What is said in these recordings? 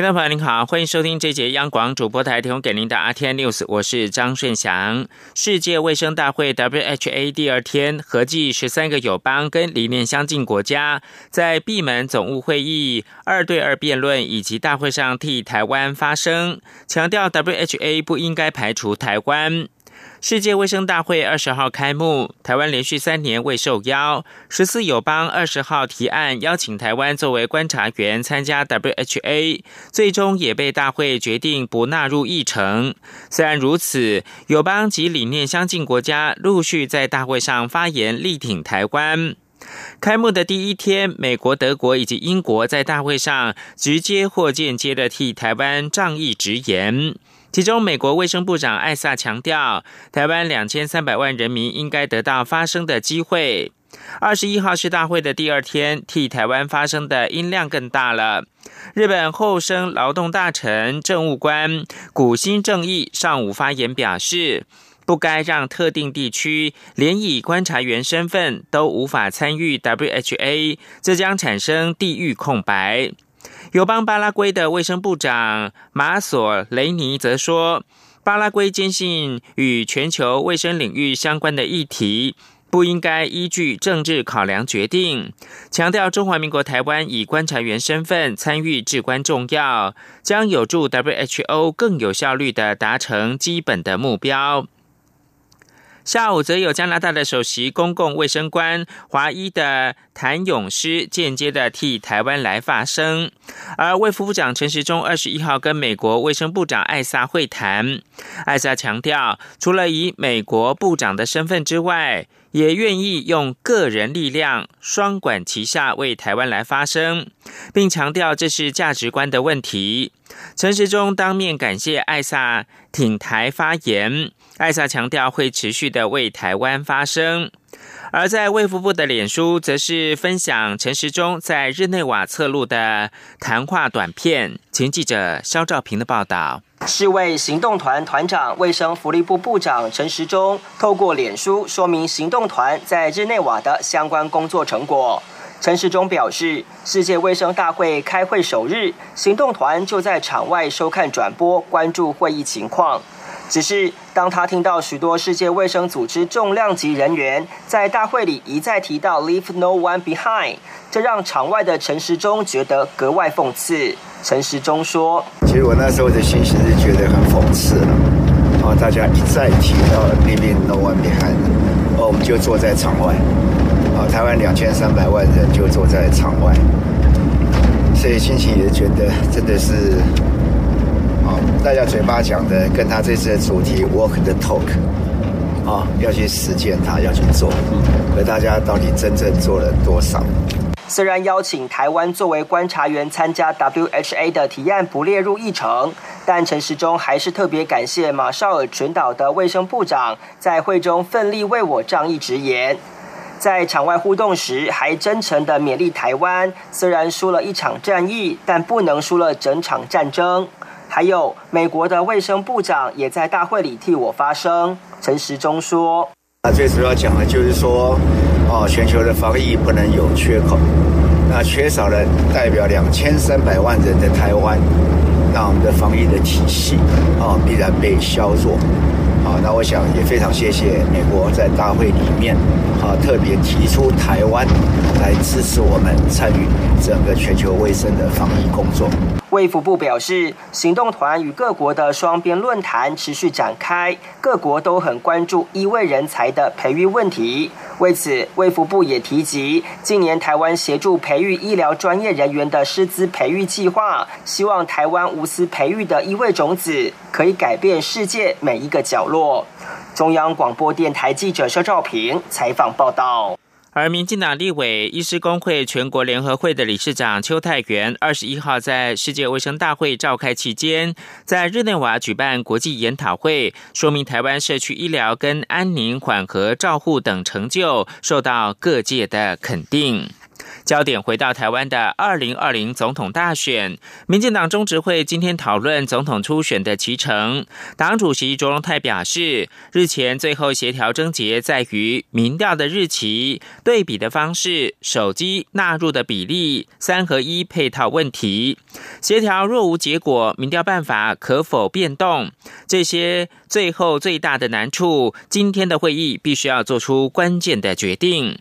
听众朋友您好，欢迎收听这节央广主播台提供给您的 RTN News，我是张顺祥。世界卫生大会 （WHA） 第二天，合计十三个友邦跟理念相近国家在闭门总务会议二对二辩论以及大会上替台湾发声，强调 WHA 不应该排除台湾。世界卫生大会二十号开幕，台湾连续三年未受邀。十四友邦二十号提案邀请台湾作为观察员参加 WHA，最终也被大会决定不纳入议程。虽然如此，友邦及理念相近国家陆续在大会上发言力挺台湾。开幕的第一天，美国、德国以及英国在大会上直接或间接的替台湾仗义直言。其中，美国卫生部长艾萨强调，台湾两千三百万人民应该得到发声的机会。二十一号是大会的第二天，替台湾发声的音量更大了。日本厚生劳动大臣政务官古新正义上午发言表示，不该让特定地区连以观察员身份都无法参与 WHA，这将产生地域空白。友邦巴拉圭的卫生部长马索雷尼则说，巴拉圭坚信与全球卫生领域相关的议题不应该依据政治考量决定，强调中华民国台湾以观察员身份参与至关重要，将有助 WHO 更有效率的达成基本的目标。下午则有加拿大的首席公共卫生官华裔的谭永诗间接的替台湾来发声，而卫副部长陈时中二十一号跟美国卫生部长艾萨会谈，艾萨强调，除了以美国部长的身份之外，也愿意用个人力量双管齐下为台湾来发声，并强调这是价值观的问题。陈时中当面感谢艾萨挺台发言。艾萨强调会持续的为台湾发声，而在卫福部的脸书则是分享陈时中在日内瓦侧录的谈话短片。前记者肖兆平的报道：世卫行动团团长、卫生福利部部长陈时中透过脸书说明行动团在日内瓦的相关工作成果。陈时中表示，世界卫生大会开会首日，行动团就在场外收看转播，关注会议情况。只是当他听到许多世界卫生组织重量级人员在大会里一再提到 “Leave no one behind”，这让场外的陈时中觉得格外讽刺。陈时中说：“其实我那时候的心情是觉得很讽刺了。哦，大家一再提到 ‘Leave no one behind’，哦，我们就坐在场外。啊，台湾两千三百万人就坐在场外，所以心情也觉得真的是。”大家嘴巴讲的，跟他这次的主题 “walk the talk”，啊，要去实践它，要去做。可大家到底真正做了多少？虽然邀请台湾作为观察员参加 WHA 的提案不列入议程，但陈时中还是特别感谢马绍尔群岛的卫生部长在会中奋力为我仗义直言。在场外互动时，还真诚的勉励台湾，虽然输了一场战役，但不能输了整场战争。还有美国的卫生部长也在大会里替我发声。陈时中说：“那最主要讲的就是说，哦，全球的防疫不能有缺口，那缺少了代表两千三百万人的台湾，那我们的防疫的体系啊必然被削弱。那我想也非常谢谢美国在大会里面啊特别提出台湾来支持我们参与整个全球卫生的防疫工作。”卫福部表示，行动团与各国的双边论坛持续展开，各国都很关注医卫人才的培育问题。为此，卫福部也提及，近年台湾协助培育医疗专业人员的师资培育计划，希望台湾无私培育的医卫种子，可以改变世界每一个角落。中央广播电台记者肖照平采访报道。而民进党立委医师工会全国联合会的理事长邱泰元，二十一号在世界卫生大会召开期间，在日内瓦举办国际研讨会，说明台湾社区医疗跟安宁缓和照护等成就受到各界的肯定。焦点回到台湾的二零二零总统大选，民进党中执会今天讨论总统初选的期程。党主席卓荣泰表示，日前最后协调症结在于民调的日期、对比的方式、手机纳入的比例、三合一配套问题。协调若无结果，民调办法可否变动？这些最后最大的难处，今天的会议必须要做出关键的决定。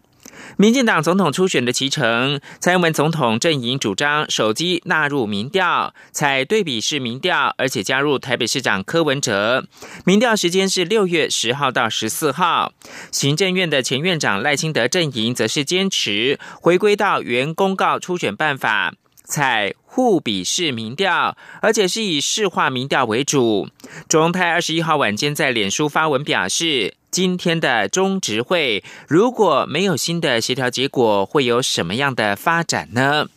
民进党总统初选的骑乘，蔡英文总统阵营主张手机纳入民调，采对比式民调，而且加入台北市长柯文哲。民调时间是六月十号到十四号。行政院的前院长赖清德阵营则是坚持回归到原公告初选办法。采互比式民调，而且是以市化民调为主。中泰二十一号晚间在脸书发文表示，今天的中执会如果没有新的协调结果，会有什么样的发展呢？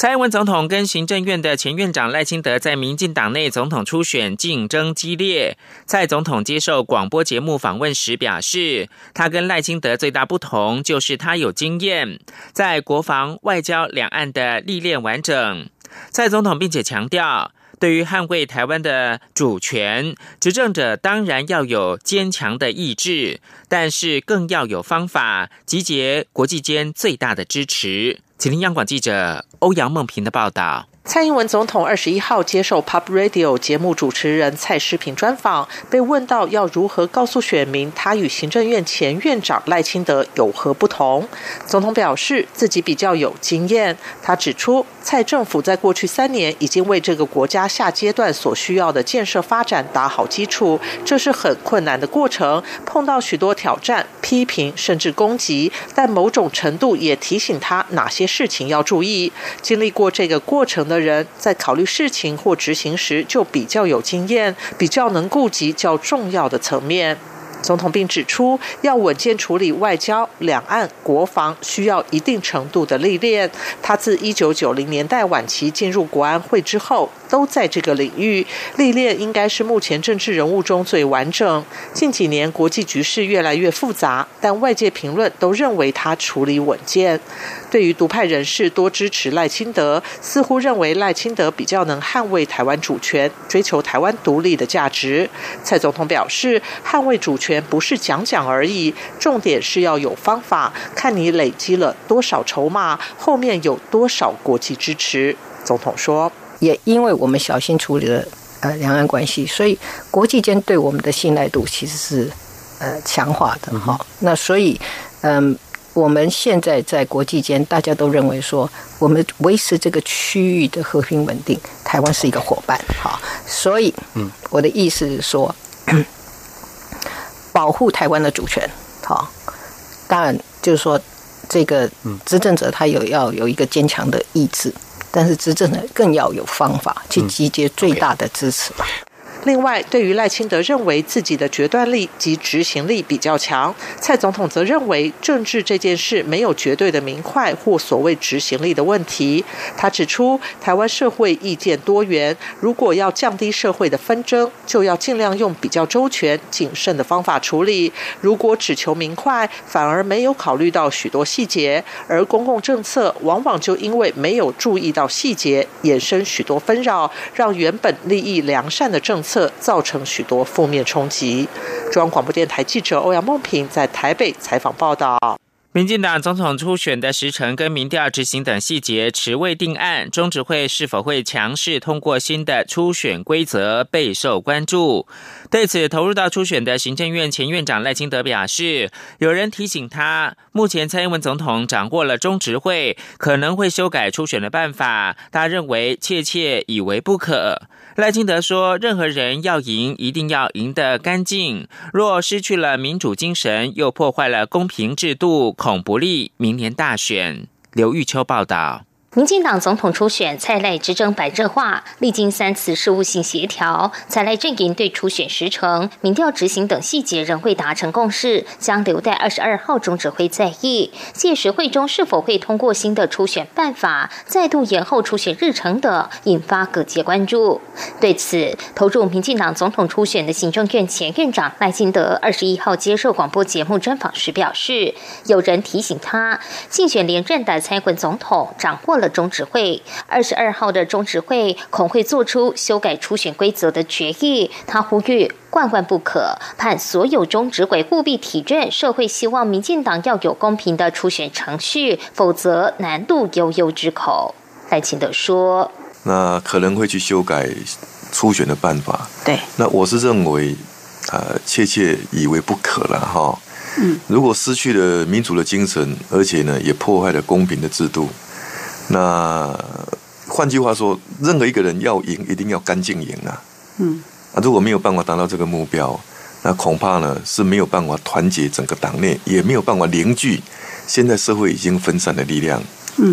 蔡英文总统跟行政院的前院长赖清德在民进党内总统初选竞争激烈。蔡总统接受广播节目访问时表示，他跟赖清德最大不同就是他有经验，在国防、外交、两岸的历练完整。蔡总统并且强调，对于捍卫台湾的主权，执政者当然要有坚强的意志，但是更要有方法，集结国际间最大的支持。请听央广记者欧阳梦平的报道。蔡英文总统二十一号接受 Pop Radio 节目主持人蔡诗平专访，被问到要如何告诉选民他与行政院前院长赖清德有何不同，总统表示自己比较有经验。他指出，蔡政府在过去三年已经为这个国家下阶段所需要的建设发展打好基础，这是很困难的过程，碰到许多挑战、批评甚至攻击，但某种程度也提醒他哪些事情要注意。经历过这个过程。的人在考虑事情或执行时，就比较有经验，比较能顾及较重要的层面。总统并指出，要稳健处理外交、两岸、国防，需要一定程度的历练。他自一九九零年代晚期进入国安会之后，都在这个领域历练，应该是目前政治人物中最完整。近几年国际局势越来越复杂，但外界评论都认为他处理稳健。对于独派人士多支持赖清德，似乎认为赖清德比较能捍卫台湾主权、追求台湾独立的价值。蔡总统表示，捍卫主权不是讲讲而已，重点是要有方法，看你累积了多少筹码，后面有多少国际支持。总统说，也因为我们小心处理了呃两岸关系，所以国际间对我们的信赖度其实是呃强化的哈。那所以嗯。我们现在在国际间，大家都认为说，我们维持这个区域的和平稳定，台湾是一个伙伴，好，所以，嗯，我的意思是说，保护台湾的主权，好，当然就是说，这个执政者他有要有一个坚强的意志，但是执政者更要有方法去集结最大的支持。另外，对于赖清德认为自己的决断力及执行力比较强，蔡总统则认为政治这件事没有绝对的明快或所谓执行力的问题。他指出，台湾社会意见多元，如果要降低社会的纷争，就要尽量用比较周全、谨慎的方法处理。如果只求明快，反而没有考虑到许多细节，而公共政策往往就因为没有注意到细节，衍生许多纷扰，让原本利益良善的政策。策造成许多负面冲击。中央广播电台记者欧阳梦平在台北采访报道。民进党总统初选的时程跟民调执行等细节迟未定案，中执会是否会强势通过新的初选规则备受关注。对此，投入到初选的行政院前院长赖清德表示，有人提醒他，目前蔡英文总统掌握了中执会，可能会修改初选的办法，他认为切切以为不可。赖清德说：“任何人要赢，一定要赢得干净。若失去了民主精神，又破坏了公平制度，恐不利明年大选。”刘玉秋报道。民进党总统初选蔡赖执政白热化，历经三次事务性协调，蔡赖阵营对初选时程、民调执行等细节仍未达成共识，将留待二十二号中指挥在议。届时会中是否会通过新的初选办法，再度延后初选日程等，引发各界关注。对此，投入民进党总统初选的行政院前院长赖清德二十一号接受广播节目专访时表示，有人提醒他，竞选连任的蔡文总统掌握。了中指会二十二号的中指会恐会做出修改初选规则的决议，他呼吁万万不可，盼所有中指委务必体认社会希望民进党要有公平的初选程序，否则难度悠悠之口。赖清德说：“那可能会去修改初选的办法。对，那我是认为，呃，切切以为不可了哈。嗯，如果失去了民主的精神，而且呢，也破坏了公平的制度。”那换句话说，任何一个人要赢，一定要干净赢啊！嗯，啊，如果没有办法达到这个目标，那恐怕呢是没有办法团结整个党内，也没有办法凝聚现在社会已经分散的力量。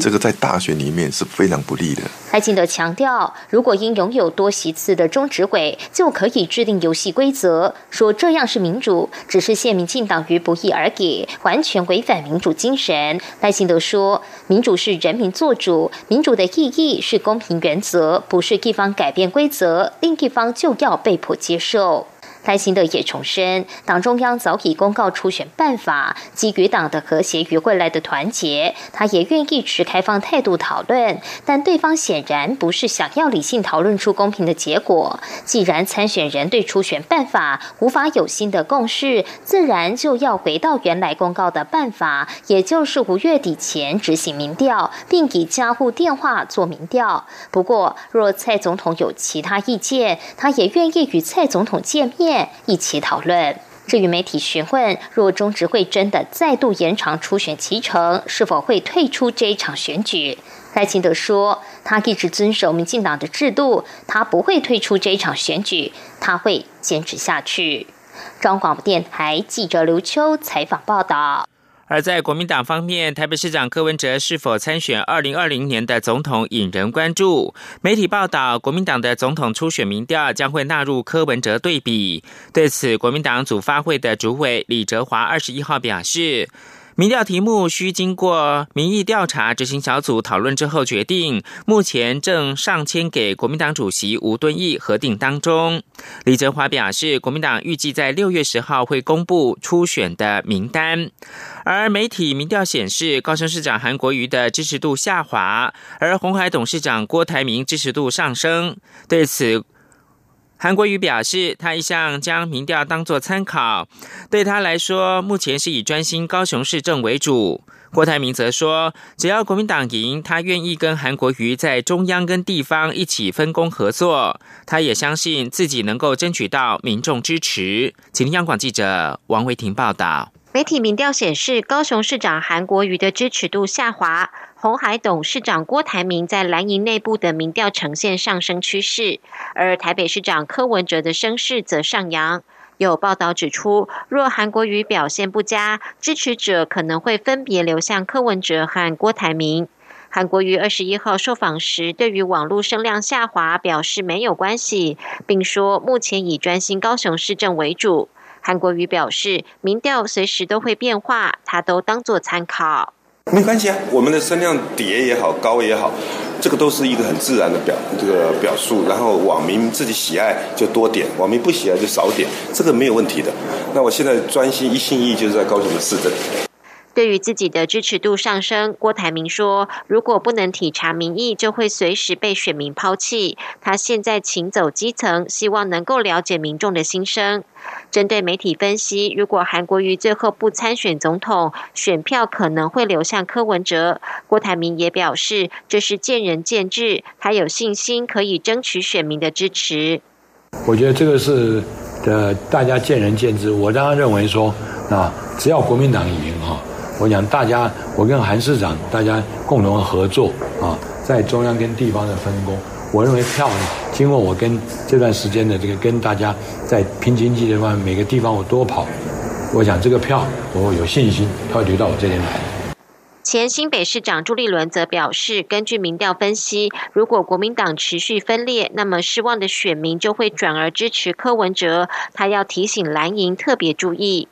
这个在大选里面是非常不利的。赖清德强调，如果因拥有多席次的中执委就可以制定游戏规则，说这样是民主，只是陷民进党于不义而给，完全违反民主精神。赖清德说，民主是人民做主，民主的意义是公平原则，不是一方改变规则，另一方就要被迫接受。赖清德也重申，党中央早已公告初选办法，基于党的和谐与未来的团结，他也愿意持开放态度讨论。但对方显然不是想要理性讨论出公平的结果。既然参选人对初选办法无法有新的共识，自然就要回到原来公告的办法，也就是五月底前执行民调，并以家户电话做民调。不过，若蔡总统有其他意见，他也愿意与蔡总统见面。一起讨论。至于媒体询问，若中执会真的再度延长初选期程，是否会退出这一场选举？赖清德说，他一直遵守民进党的制度，他不会退出这一场选举，他会坚持下去。中广播电台记者刘秋采访报道。而在国民党方面，台北市长柯文哲是否参选二零二零年的总统引人关注。媒体报道，国民党的总统初选民调将会纳入柯文哲对比。对此，国民党组发会的主委李哲华二十一号表示。民调题目需经过民意调查执行小组讨论之后决定，目前正上签给国民党主席吴敦义核定当中。李泽华表示，国民党预计在六月十号会公布初选的名单。而媒体民调显示，高雄市长韩国瑜的支持度下滑，而红海董事长郭台铭支持度上升。对此，韩国瑜表示，他一向将民调当作参考，对他来说，目前是以专心高雄市政为主。郭台铭则说，只要国民党赢，他愿意跟韩国瑜在中央跟地方一起分工合作。他也相信自己能够争取到民众支持。请央广记者王维婷报道。媒体民调显示，高雄市长韩国瑜的支持度下滑。红海董事长郭台铭在蓝营内部的民调呈现上升趋势，而台北市长柯文哲的声势则上扬。有报道指出，若韩国瑜表现不佳，支持者可能会分别流向柯文哲和郭台铭。韩国瑜二十一号受访时，对于网络声量下滑表示没有关系，并说目前以专心高雄市政为主。韩国瑜表示，民调随时都会变化，他都当作参考。没关系啊，我们的声量叠也好，高也好，这个都是一个很自然的表这个表述。然后网民自己喜爱就多点，网民不喜爱就少点，这个没有问题的。那我现在专心一心一意就是在高雄的市政。对于自己的支持度上升，郭台铭说：“如果不能体察民意，就会随时被选民抛弃。他现在请走基层，希望能够了解民众的心声。”针对媒体分析，如果韩国瑜最后不参选总统，选票可能会流向柯文哲。郭台铭也表示：“这是见仁见智，他有信心可以争取选民的支持。”我觉得这个是呃，大家见仁见智。我当然认为说，啊，只要国民党赢啊。我想大家，我跟韩市长大家共同合作啊，在中央跟地方的分工。我认为票呢经过我跟这段时间的这个跟大家在拼经济的方，每个地方我多跑，我想这个票我有信心，它会流到我这边来。前新北市长朱立伦则表示，根据民调分析，如果国民党持续分裂，那么失望的选民就会转而支持柯文哲。他要提醒蓝营特别注意。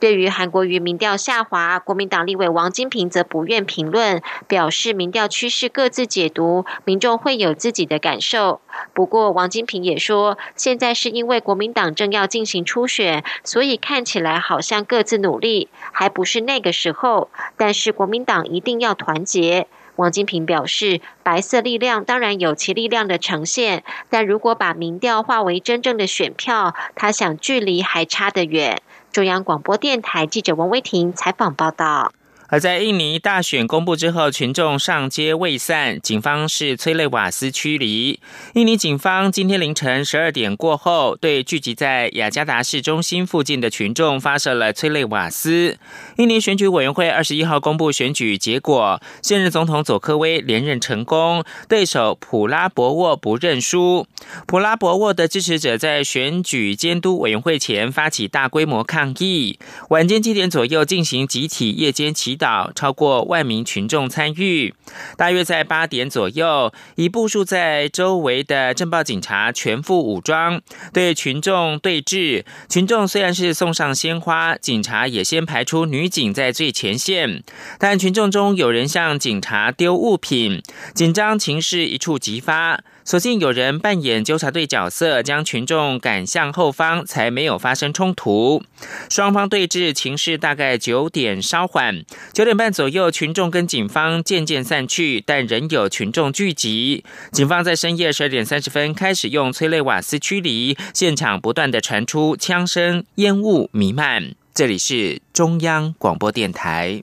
对于韩国瑜民调下滑，国民党立委王金平则不愿评论，表示民调趋势各自解读，民众会有自己的感受。不过，王金平也说，现在是因为国民党正要进行初选，所以看起来好像各自努力，还不是那个时候。但是国民党一定要团结。王金平表示，白色力量当然有其力量的呈现，但如果把民调化为真正的选票，他想距离还差得远。中央广播电台记者王威婷采访报道。而在印尼大选公布之后，群众上街未散，警方是催泪瓦斯驱离。印尼警方今天凌晨十二点过后，对聚集在雅加达市中心附近的群众发射了催泪瓦斯。印尼选举委员会二十一号公布选举结果，现任总统佐科威连任成功，对手普拉博沃不认输。普拉博沃的支持者在选举监督委员会前发起大规模抗议，晚间七点左右进行集体夜间祈。超过万名群众参与，大约在八点左右，已部署在周围的镇暴警察全副武装，对群众对峙。群众虽然是送上鲜花，警察也先排出女警在最前线，但群众中有人向警察丢物品，紧张情势一触即发。所幸有人扮演纠察队角色，将群众赶向后方，才没有发生冲突。双方对峙情势大概九点稍缓，九点半左右，群众跟警方渐渐散去，但仍有群众聚集。警方在深夜十二点三十分开始用催泪瓦斯驱离，现场不断的传出枪声，烟雾弥漫。这里是中央广播电台。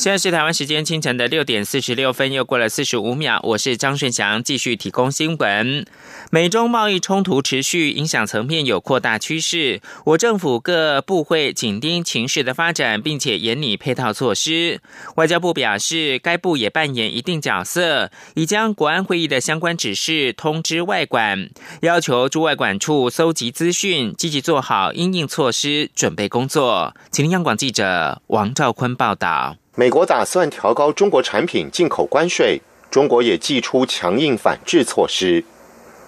现在是台湾时间清晨的六点四十六分，又过了四十五秒。我是张顺祥，继续提供新闻。美中贸易冲突持续，影响层面有扩大趋势。我政府各部会紧盯情势的发展，并且严拟配套措施。外交部表示，该部也扮演一定角色，已将国安会议的相关指示通知外管，要求驻外管处搜集资讯，积极做好应应措施准备工作。请听央广记者王兆坤报道。美国打算调高中国产品进口关税，中国也祭出强硬反制措施。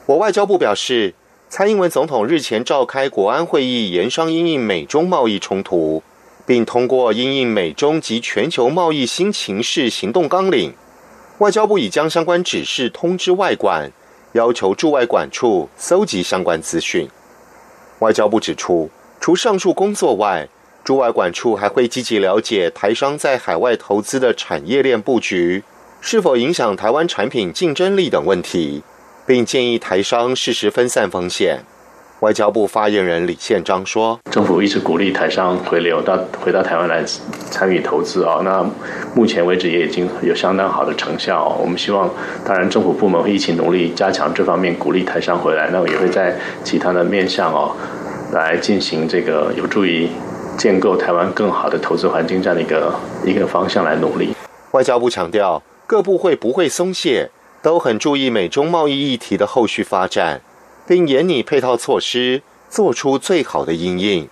我外交部表示，蔡英文总统日前召开国安会议，研商因应美中贸易冲突，并通过因应美中及全球贸易新情势行动纲领。外交部已将相关指示通知外管，要求驻外管处搜集相关资讯。外交部指出，除上述工作外，驻外管处还会积极了解台商在海外投资的产业链布局，是否影响台湾产品竞争力等问题。并建议台商适时分散风险。外交部发言人李宪章说：“政府一直鼓励台商回流到回到台湾来参与投资啊，那目前为止也已经有相当好的成效。我们希望，当然政府部门会一起努力加强这方面，鼓励台商回来。那也会在其他的面向哦，来进行这个有助于建构台湾更好的投资环境这样的一个一个方向来努力。”外交部强调，各部会不会松懈。都很注意美中贸易议题的后续发展，并严拟配套措施，做出最好的应应。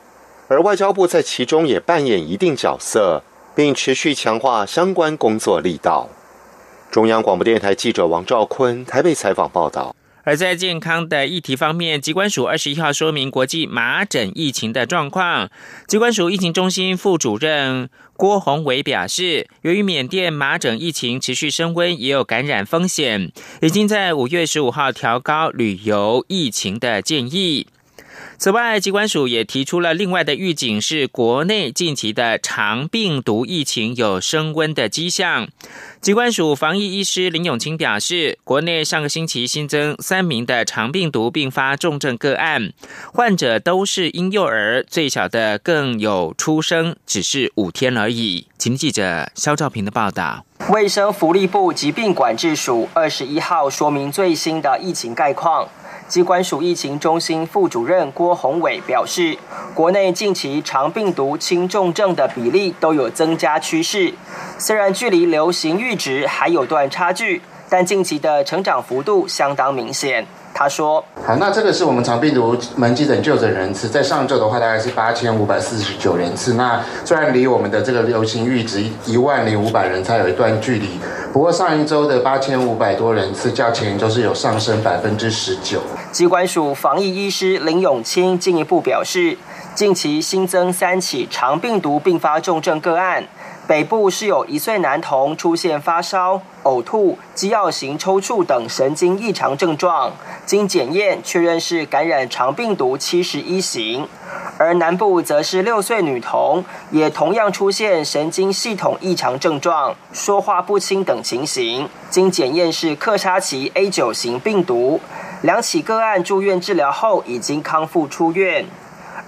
而外交部在其中也扮演一定角色，并持续强化相关工作力道。中央广播电台记者王兆坤台北采访报道。而在健康的议题方面，机关署二十一号说明国际麻疹疫情的状况。机关署疫情中心副主任郭宏伟表示，由于缅甸麻疹疫情持续升温，也有感染风险，已经在五月十五号调高旅游疫情的建议。此外，机关署也提出了另外的预警，是国内近期的长病毒疫情有升温的迹象。机关署防疫医师林永清表示，国内上个星期新增三名的长病毒并发重症个案，患者都是婴幼儿，最小的更有出生只是五天而已。请记者肖兆平的报道。卫生福利部疾病管制署二十一号说明最新的疫情概况。机关署疫情中心副主任郭宏伟表示，国内近期长病毒轻重症的比例都有增加趋势，虽然距离流行阈值还有段差距，但近期的成长幅度相当明显。他说：“好，那这个是我们长病毒门急诊就诊人次，在上周的话大概是八千五百四十九人次。那虽然离我们的这个流行阈值一万零五百人才有一段距离，不过上一周的八千五百多人次，较前一周是有上升百分之十九。”机关署防疫医师林永清进一步表示，近期新增三起长病毒并发重症个案。北部是有一岁男童出现发烧、呕吐、肌药型抽搐等神经异常症状，经检验确认是感染肠病毒七十一型；而南部则是六岁女童，也同样出现神经系统异常症状、说话不清等情形，经检验是克沙奇 A 九型病毒。两起个案住院治疗后已经康复出院。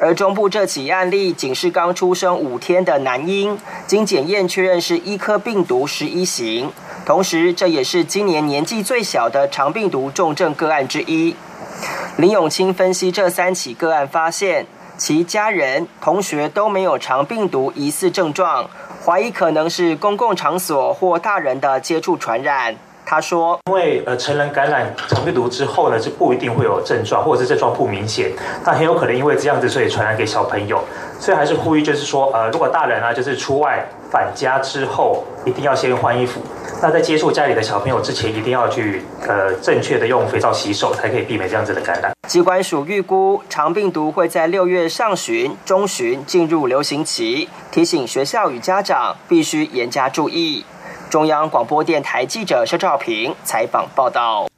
而中部这起案例仅是刚出生五天的男婴，经检验确认是医科病毒十一型，同时这也是今年年纪最小的肠病毒重症个案之一。林永清分析这三起个案，发现其家人、同学都没有肠病毒疑似症状，怀疑可能是公共场所或大人的接触传染。他说：“因为呃，成人感染肠病毒之后呢，是不一定会有症状，或者是症状不明显，那很有可能因为这样子，所以传染给小朋友。所以还是呼吁，就是说，呃，如果大人啊，就是出外返家之后，一定要先换衣服。那在接触家里的小朋友之前，一定要去呃正确的用肥皂洗手，才可以避免这样子的感染。”机关署预估，肠病毒会在六月上旬、中旬进入流行期，提醒学校与家长必须严加注意。中央广播电台记者肖兆平采访报道。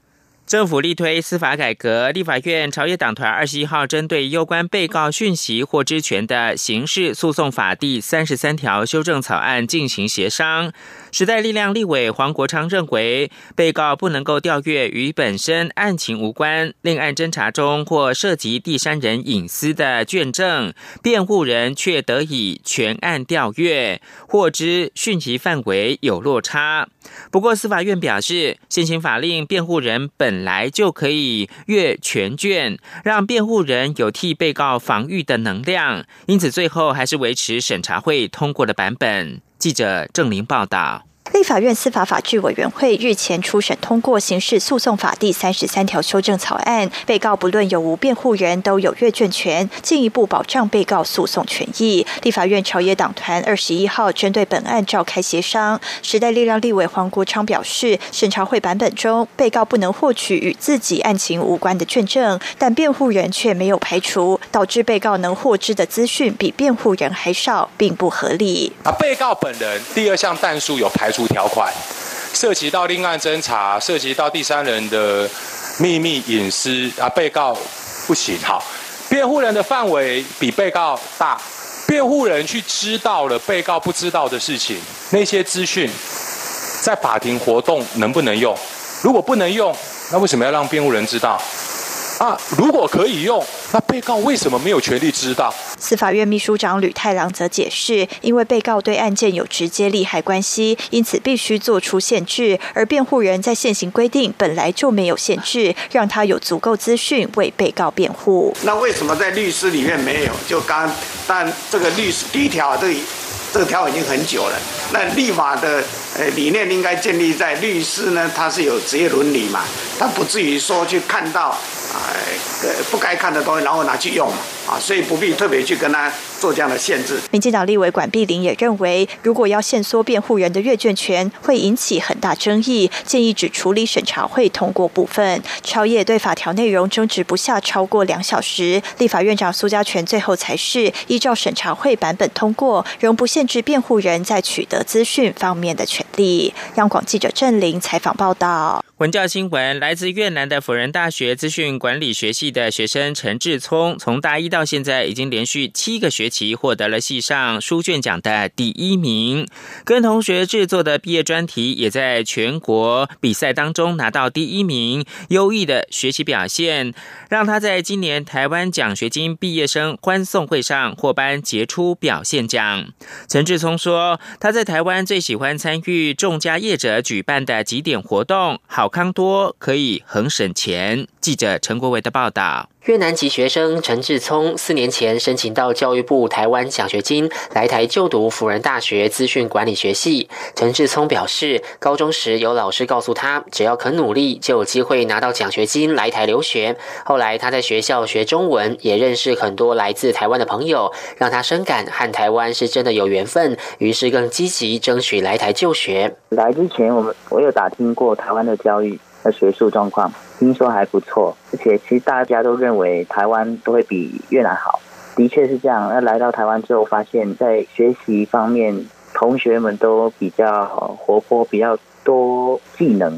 政府力推司法改革，立法院朝野党团二十一号针对有关被告讯息获知权的刑事诉讼法第三十三条修正草案进行协商。时代力量立委黄国昌认为，被告不能够调阅与本身案情无关、另案侦查中或涉及第三人隐私的卷证，辩护人却得以全案调阅，获知讯息范围有落差。不过，司法院表示，现行法令辩护人本来就可以阅全卷，让辩护人有替被告防御的能量，因此最后还是维持审查会通过的版本。记者郑林报道。立法院司法法制委员会日前初审通过刑事诉讼法第三十三条修正草案，被告不论有无辩护人都有阅卷权，进一步保障被告诉讼权益。立法院朝野党团二十一号针对本案召开协商，时代力量立委黄国昌表示，审查会版本中被告不能获取与自己案情无关的卷证，但辩护人却没有排除，导致被告能获知的资讯比辩护人还少，并不合理。啊，被告本人第二项弹数有排除。条款涉及到另案侦查，涉及到第三人的秘密隐私啊，被告不行。好，辩护人的范围比被告大，辩护人去知道了被告不知道的事情，那些资讯在法庭活动能不能用？如果不能用，那为什么要让辩护人知道？啊，如果可以用，那被告为什么没有权利知道？司法院秘书长吕太郎则解释，因为被告对案件有直接利害关系，因此必须做出限制，而辩护人在现行规定本来就没有限制，让他有足够资讯为被告辩护。那为什么在律师里面没有？就刚，但这个律师第一条这这个条已经很久了。那立法的呃理念应该建立在律师呢，他是有职业伦理嘛，他不至于说去看到。呃，不该看的东西，然后拿去用嘛，啊，所以不必特别去跟他做这样的限制。民进党立委管碧玲也认为，如果要限缩辩护人的阅卷权，会引起很大争议，建议只处理审查会通过部分。朝野对法条内容争执不下超过两小时，立法院长苏家全最后才是依照审查会版本通过，仍不限制辩护人在取得资讯方面的权利。央广记者郑玲采访报道。文教新闻：来自越南的辅仁大学资讯管理学系的学生陈志聪，从大一到现在已经连续七个学。期获得了系上书卷奖的第一名，跟同学制作的毕业专题也在全国比赛当中拿到第一名，优异的学习表现让他在今年台湾奖学金毕业生欢送会上获颁杰出表现奖。陈志聪说，他在台湾最喜欢参与众家业者举办的几点活动，好康多，可以很省钱。记者陈国伟的报道。越南籍学生陈志聪四年前申请到教育部台湾奖学金来台就读辅仁大学资讯管理学系。陈志聪表示，高中时有老师告诉他，只要肯努力，就有机会拿到奖学金来台留学。后来他在学校学中文，也认识很多来自台湾的朋友，让他深感和台湾是真的有缘分，于是更积极争取来台就学。来之前，我们我有打听过台湾的教育的学术状况。听说还不错，而且其实大家都认为台湾都会比越南好，的确是这样。那来到台湾之后，发现，在学习方面，同学们都比较活泼，比较多技能，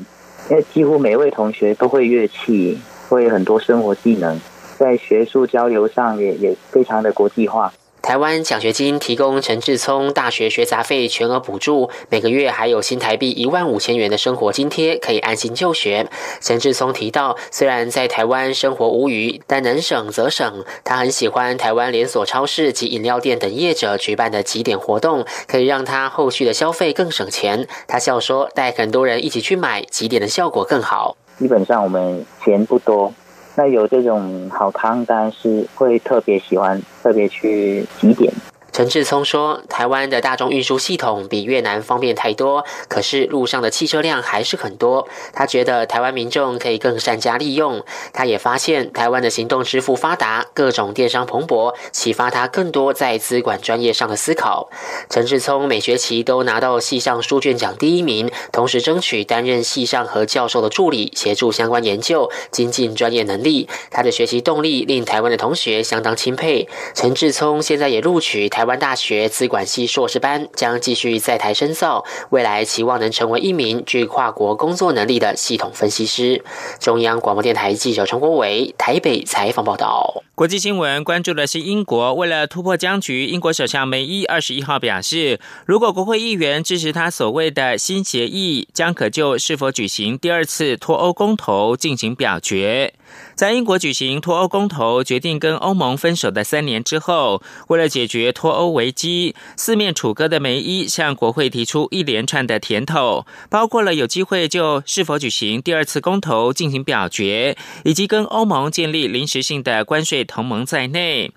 因为几乎每位同学都会乐器，会很多生活技能，在学术交流上也也非常的国际化。台湾奖学金提供陈志聪大学学杂费全额补助，每个月还有新台币一万五千元的生活津贴，可以安心就学。陈志聪提到，虽然在台湾生活无余，但能省则省。他很喜欢台湾连锁超市及饮料店等业者举办的几点活动，可以让他后续的消费更省钱。他笑说，带很多人一起去买几点的效果更好。基本上我们钱不多。那有这种好汤，当然是会特别喜欢，特别去几点。陈志聪说：“台湾的大众运输系统比越南方便太多，可是路上的汽车量还是很多。他觉得台湾民众可以更善加利用。他也发现台湾的行动支付发达，各种电商蓬勃，启发他更多在资管专业上的思考。”陈志聪每学期都拿到系上书卷奖第一名，同时争取担任系上和教授的助理，协助相关研究，精进专业能力。他的学习动力令台湾的同学相当钦佩。陈志聪现在也录取台。台湾大学资管系硕士班将继续在台深造，未来期望能成为一名具跨国工作能力的系统分析师。中央广播电台记者陈国伟台北采访报道。国际新闻关注的是英国，为了突破僵局，英国首相梅伊二十一号表示，如果国会议员支持他所谓的新协议，将可就是否举行第二次脱欧公投进行表决。在英国举行脱欧公投，决定跟欧盟分手的三年之后，为了解决脱欧危机，四面楚歌的梅伊向国会提出一连串的甜头，包括了有机会就是否举行第二次公投进行表决，以及跟欧盟建立临时性的关税同盟在内。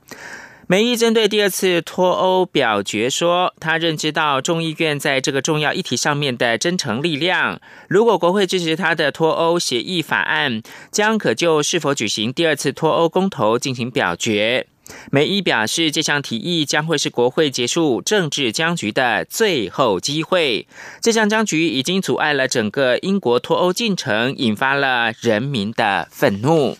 梅伊针对第二次脱欧表决说，他认知到众议院在这个重要议题上面的真诚力量。如果国会支持他的脱欧协议法案，将可就是否举行第二次脱欧公投进行表决。梅伊表示，这项提议将会是国会结束政治僵局的最后机会。这项僵局已经阻碍了整个英国脱欧进程，引发了人民的愤怒。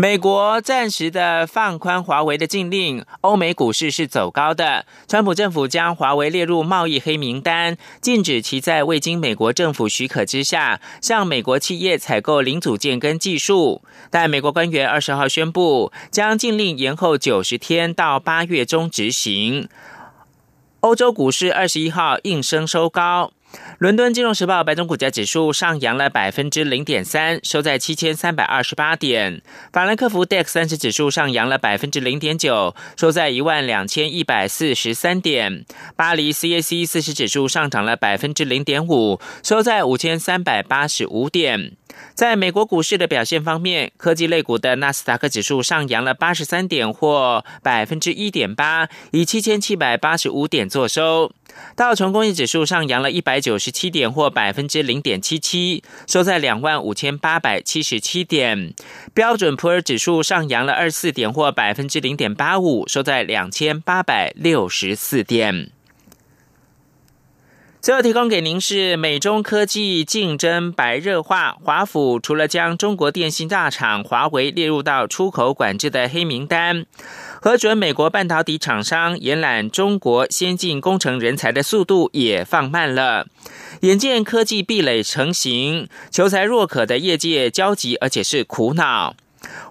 美国暂时的放宽华为的禁令，欧美股市是走高的。川普政府将华为列入贸易黑名单，禁止其在未经美国政府许可之下向美国企业采购零组件跟技术。但美国官员二十号宣布，将禁令延后九十天到八月中执行。欧洲股市二十一号应声收高。伦敦金融时报白种股价指数上扬了百分之零点三，收在七千三百二十八点。法兰克福 DAX 三十指数上扬了百分之零点九，收在一万两千一百四十三点。巴黎 CAC 四十指数上涨了百分之零点五，收在五千三百八十五点。在美国股市的表现方面，科技类股的纳斯达克指数上扬了八十三点，或百分之一点八，以七千七百八十五点作收。道琼工业指数上扬了一百九十七点，或百分之零点七七，收在两万五千八百七十七点。标准普尔指数上扬了二四点，或百分之零点八五，收在两千八百六十四点。最后提供给您是美中科技竞争白热化，华府除了将中国电信大厂华为列入到出口管制的黑名单，核准美国半导体厂商延揽中国先进工程人才的速度也放慢了。眼见科技壁垒成型，求才若渴的业界焦急，而且是苦恼。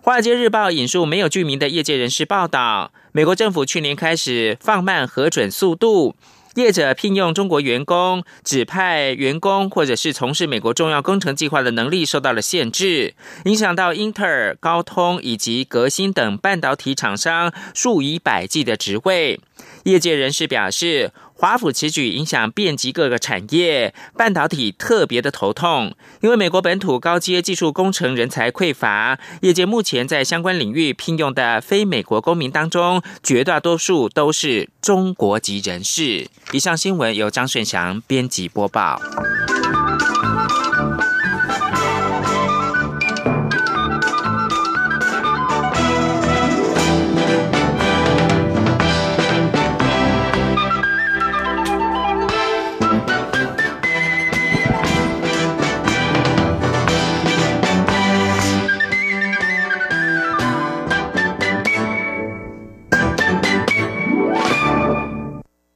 华尔街日报引述没有具名的业界人士报道，美国政府去年开始放慢核准速度。业者聘用中国员工、指派员工或者是从事美国重要工程计划的能力受到了限制，影响到英特尔、高通以及革新等半导体厂商数以百计的职位。业界人士表示。华府此举影响遍及各个产业，半导体特别的头痛，因为美国本土高阶技术工程人才匮乏，业界目前在相关领域聘用的非美国公民当中，绝大多数都是中国籍人士。以上新闻由张顺祥编辑播报。